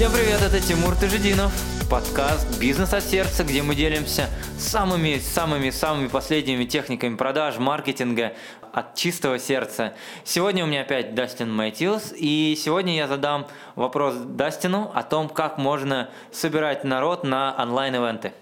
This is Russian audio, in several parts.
Всем привет, это Тимур Тажидинов, подкаст «Бизнес от сердца», где мы делимся самыми, самыми, самыми последними техниками продаж, маркетинга от чистого сердца. Сегодня у меня опять Дастин Мэтьюс, и сегодня я задам вопрос Дастину о том, как можно собирать народ на онлайн-эвенты.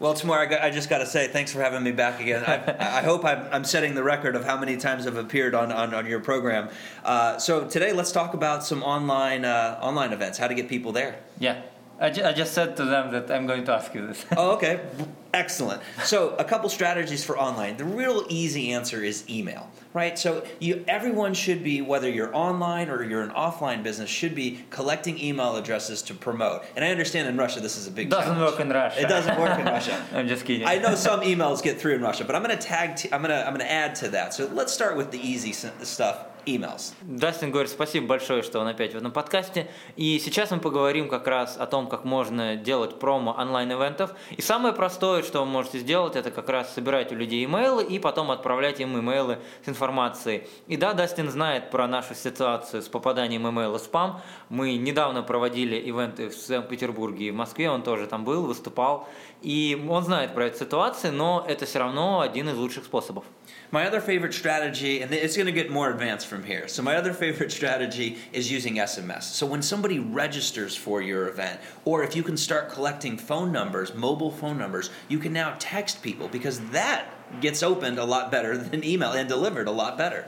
Well, Tamar, I, I just got to say, thanks for having me back again. I, I hope I'm, I'm, setting the record of how many times I've appeared on, on, on your program. Uh, so today, let's talk about some online uh, online events, how to get people there. Yeah. I, ju- I just said to them that I'm going to ask you this. oh, okay. Excellent. So, a couple strategies for online. The real easy answer is email, right? So, you everyone should be whether you're online or you're an offline business should be collecting email addresses to promote. And I understand in Russia this is a big doesn't challenge. work in Russia. It doesn't work in Russia. I'm just kidding. I know some emails get through in Russia, but I'm going to tag t- I'm going to I'm going to add to that. So, let's start with the easy stuff emails. Дастин говорит спасибо большое, что он опять в этом подкасте. И сейчас мы поговорим как раз о том, как можно делать промо онлайн-эвентов. И самое простое, что вы можете сделать, это как раз собирать у людей имейлы и потом отправлять им имейлы с информацией. И да, Дастин знает про нашу ситуацию с попаданием имейла в спам. Мы недавно проводили ивенты в Санкт-Петербурге и в Москве, он тоже там был, выступал. И он знает про эту ситуацию, но это все равно один из лучших способов. My other favorite strategy, and it's going to get more advanced from here. So, my other favorite strategy is using SMS. So, when somebody registers for your event, or if you can start collecting phone numbers, mobile phone numbers, you can now text people because that gets opened a lot better than email and delivered a lot better.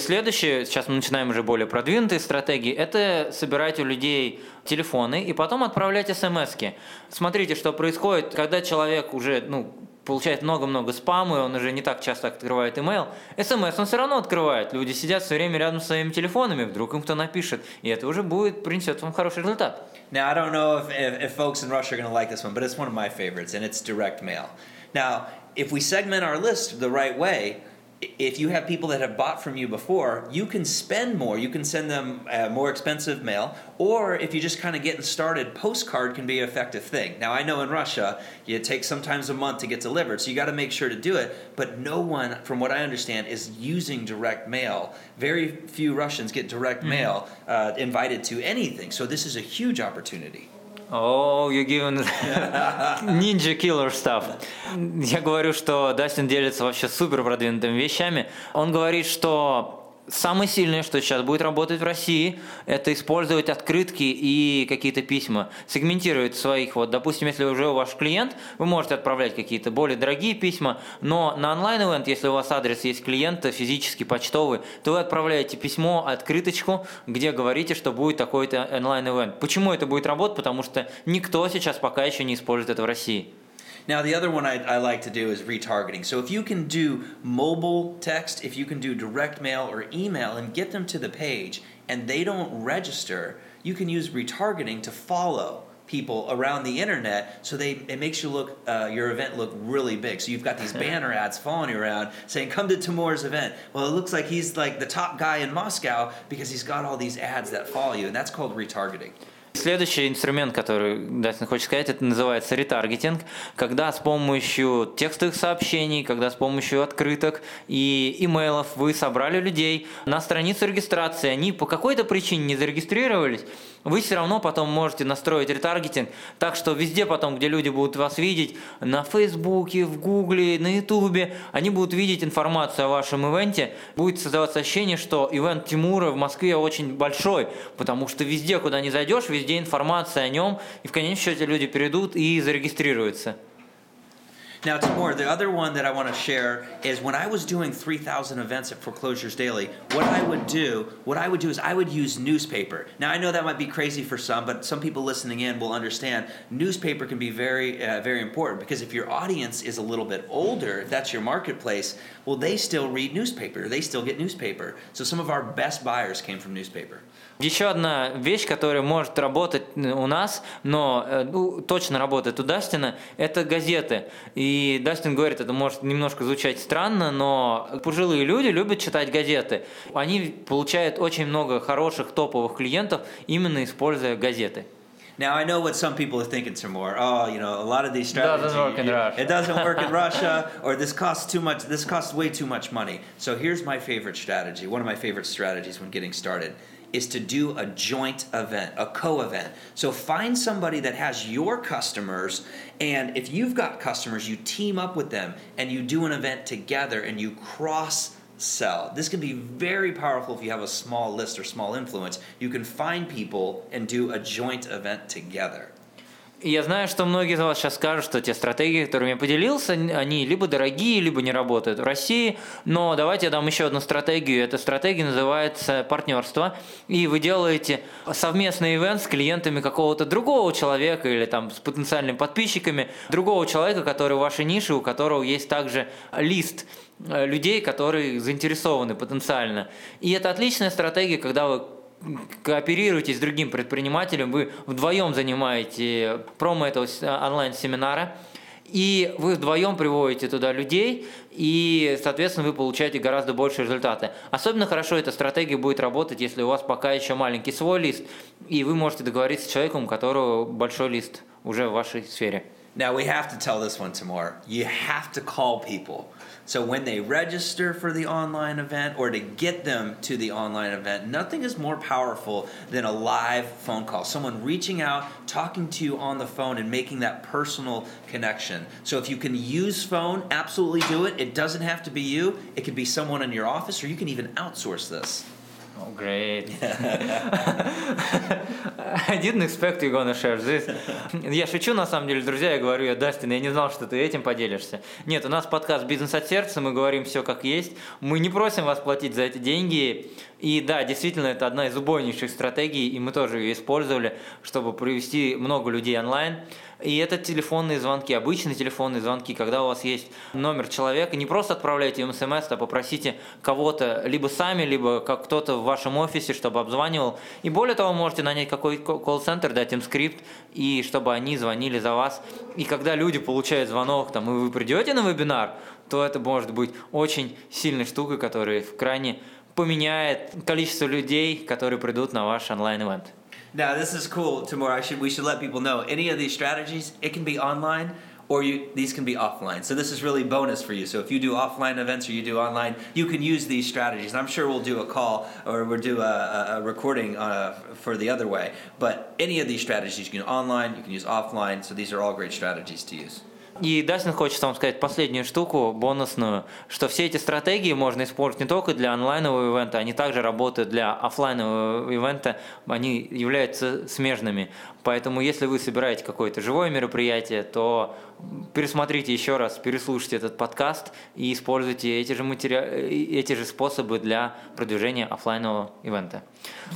Следующее, сейчас мы начинаем уже более продвинутые стратегии, это собирать у людей телефоны и потом отправлять смс -ки. Смотрите, что происходит, когда человек уже ну, получает много-много спама, и он уже не так часто открывает email. СМС он все равно открывает. Люди сидят все время рядом с своими телефонами, вдруг им кто напишет, и это уже будет, принесет вам хороший результат. Now, I don't know if, if, if folks in Russia are going to like this one, but it's one of my favorites, and it's direct mail. Now, if we segment our list the right way, if you have people that have bought from you before, you can spend more. You can send them uh, more expensive mail, or if you're just kind of getting started, postcard can be an effective thing. Now, I know in Russia, it takes sometimes a month to get delivered, so you got to make sure to do it. But no one, from what I understand, is using direct mail. Very few Russians get direct mm-hmm. mail uh, invited to anything, so this is a huge opportunity. Oh, you're giving ninja killer stuff. Я говорю, что Дастин делится вообще супер продвинутыми вещами. Он говорит, что Самое сильное, что сейчас будет работать в России, это использовать открытки и какие-то письма. Сегментировать своих, вот, допустим, если уже ваш клиент, вы можете отправлять какие-то более дорогие письма, но на онлайн-эвент, если у вас адрес есть клиента, физически почтовый, то вы отправляете письмо, открыточку, где говорите, что будет такой-то онлайн-эвент. Почему это будет работать? Потому что никто сейчас пока еще не использует это в России. Now, the other one I, I, like to do is retargeting. So, if you can do mobile text, if you can do direct mail or email and get them to the page and they don't register, you can use retargeting to follow people around the internet so they it makes you look uh, your event look really big. So you've got these banner ads following you around saying come to Timur's event. Well it looks like he's like the top guy in Moscow because he's got all these ads that follow you and that's called retargeting Следующий инструмент, который Дастин хочет сказать, это называется ретаргетинг, когда с помощью текстовых сообщений, когда с помощью открыток и имейлов вы собрали людей на страницу регистрации, они по какой-то причине не зарегистрировались, вы все равно потом можете настроить ретаргетинг так, что везде потом, где люди будут вас видеть, на Фейсбуке, в Гугле, на Ютубе, они будут видеть информацию о вашем ивенте, будет создаваться ощущение, что ивент Тимура в Москве очень большой, потому что везде, куда не зайдешь, везде информация о нем, и в конечном счете люди перейдут и зарегистрируются. Now, Timur, the other one that I want to share is when I was doing 3,000 events at Foreclosures Daily, what I would do, what I would do is I would use newspaper. Now, I know that might be crazy for some, but some people listening in will understand newspaper can be very, uh, very important because if your audience is a little bit older, if that's your marketplace, well, they still read newspaper. They still get newspaper. So some of our best buyers came from newspaper. Еще одна вещь, которая может работать у нас, но ну, точно работает у Дастина, это газеты. И Дастин говорит, это может немножко звучать странно, но пожилые люди любят читать газеты. Они получают очень много хороших топовых клиентов, именно используя газеты. Now I know what some people are thinking, Timur. Oh, you know, a lot of these strategies. Doesn't work in Russia. It doesn't work in Russia, or this costs too much. This costs way too much money. So here's my favorite strategy. One of my favorite strategies when getting started is to do a joint event, a co event. So find somebody that has your customers, and if you've got customers, you team up with them and you do an event together and you cross sell. This can be very powerful if you have a small list or small influence. You can find people and do a joint event together. Я знаю, что многие из вас сейчас скажут, что те стратегии, которыми я поделился, они либо дорогие, либо не работают в России. Но давайте я дам еще одну стратегию. Эта стратегия называется партнерство. И вы делаете совместный ивент с клиентами какого-то другого человека или там с потенциальными подписчиками другого человека, который в вашей нише, у которого есть также лист э, людей, которые заинтересованы потенциально. И это отличная стратегия, когда вы кооперируетесь с другим предпринимателем, вы вдвоем занимаете промо этого онлайн-семинара, и вы вдвоем приводите туда людей, и, соответственно, вы получаете гораздо больше результаты. Особенно хорошо эта стратегия будет работать, если у вас пока еще маленький свой лист, и вы можете договориться с человеком, у которого большой лист уже в вашей сфере. Now we have to tell this one to more. You have to call people. So when they register for the online event or to get them to the online event, nothing is more powerful than a live phone call. Someone reaching out, talking to you on the phone, and making that personal connection. So if you can use phone, absolutely do it. It doesn't have to be you, it could be someone in your office, or you can even outsource this. Oh, great. I didn't expect you gonna share this. Я шучу, на самом деле, друзья, я говорю, я, Дастин, я не знал, что ты этим поделишься. Нет, у нас подкаст «Бизнес от сердца», мы говорим все как есть. Мы не просим вас платить за эти деньги. И да, действительно, это одна из убойнейших стратегий, и мы тоже ее использовали, чтобы привести много людей онлайн. И это телефонные звонки, обычные телефонные звонки, когда у вас есть номер человека, не просто отправляйте им смс, а попросите кого-то либо сами, либо как кто-то в вашем офисе, чтобы обзванивал. И более того, можете нанять какой колл-центр, дать им скрипт, и чтобы они звонили за вас. И когда люди получают звонок, там, и вы придете на вебинар, то это может быть очень сильной штукой, которая в крайне поменяет количество людей, которые придут на ваш онлайн-эвент. Now, this is cool, Timur. I should, we should let people know any of these strategies, it can be online or you, these can be offline. So this is really bonus for you. So if you do offline events or you do online, you can use these strategies. And I'm sure we'll do a call or we'll do a, a recording uh, for the other way. But any of these strategies, you can use online, you can use offline. So these are all great strategies to use. И Дастин хочет вам сказать последнюю штуку, бонусную, что все эти стратегии можно использовать не только для онлайнового ивента, они также работают для офлайнового ивента, они являются смежными. Поэтому если вы собираете какое-то живое мероприятие, то пересмотрите еще раз, переслушайте этот подкаст и используйте эти же, матери... эти же способы для продвижения офлайнового ивента.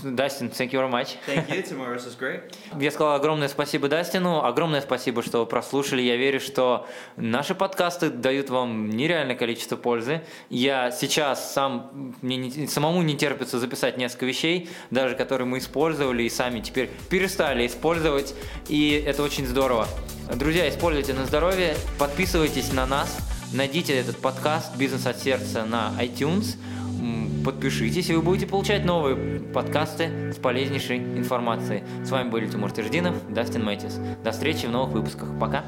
Дастин, thank you very much. Thank you, Timur. This was great. Я сказал огромное спасибо Дастину, огромное спасибо, что прослушали. Я верю, что наши подкасты дают вам нереальное количество пользы. Я сейчас сам, мне не, самому не терпится записать несколько вещей, даже которые мы использовали и сами теперь перестали использовать, и это очень здорово. Друзья, используйте на здоровье, подписывайтесь на нас, найдите этот подкаст «Бизнес от сердца» на iTunes, подпишитесь, и вы будете получать новые подкасты с полезнейшей информацией. С вами были Тимур Теждинов, Дастин Мэтис. До встречи в новых выпусках. Пока!